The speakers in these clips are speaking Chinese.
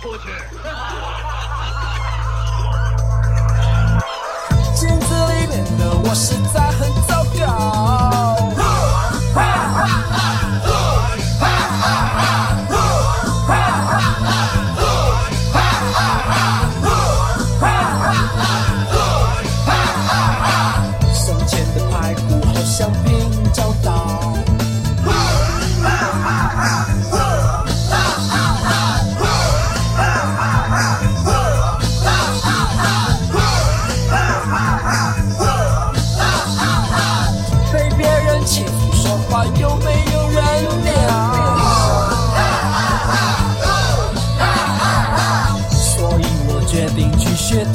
出去。镜子里面的我实在很糟糕。像平交道。拳。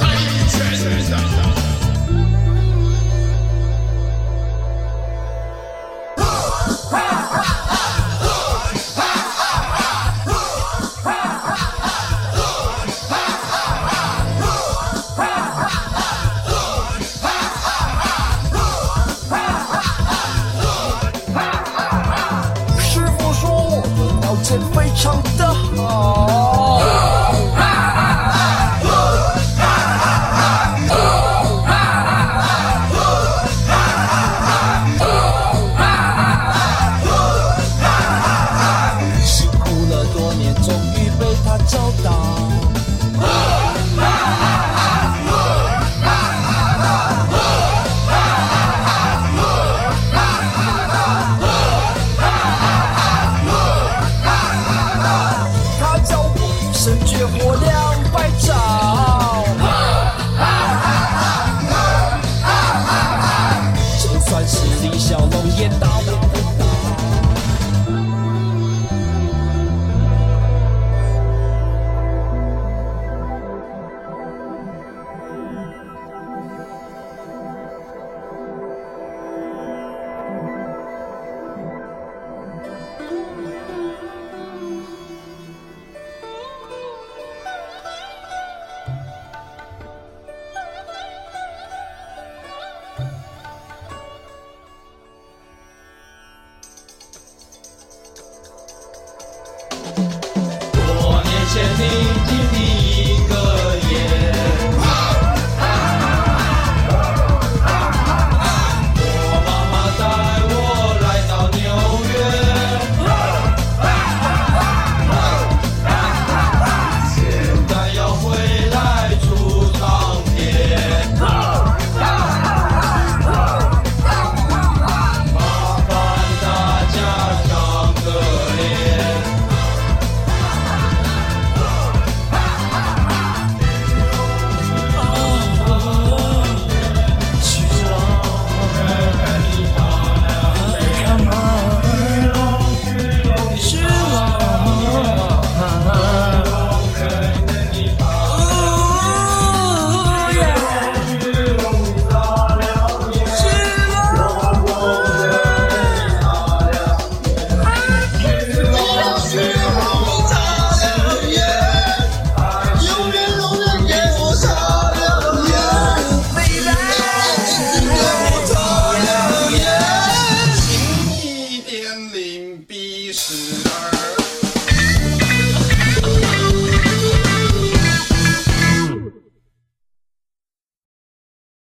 师傅说我的条件非常 you are.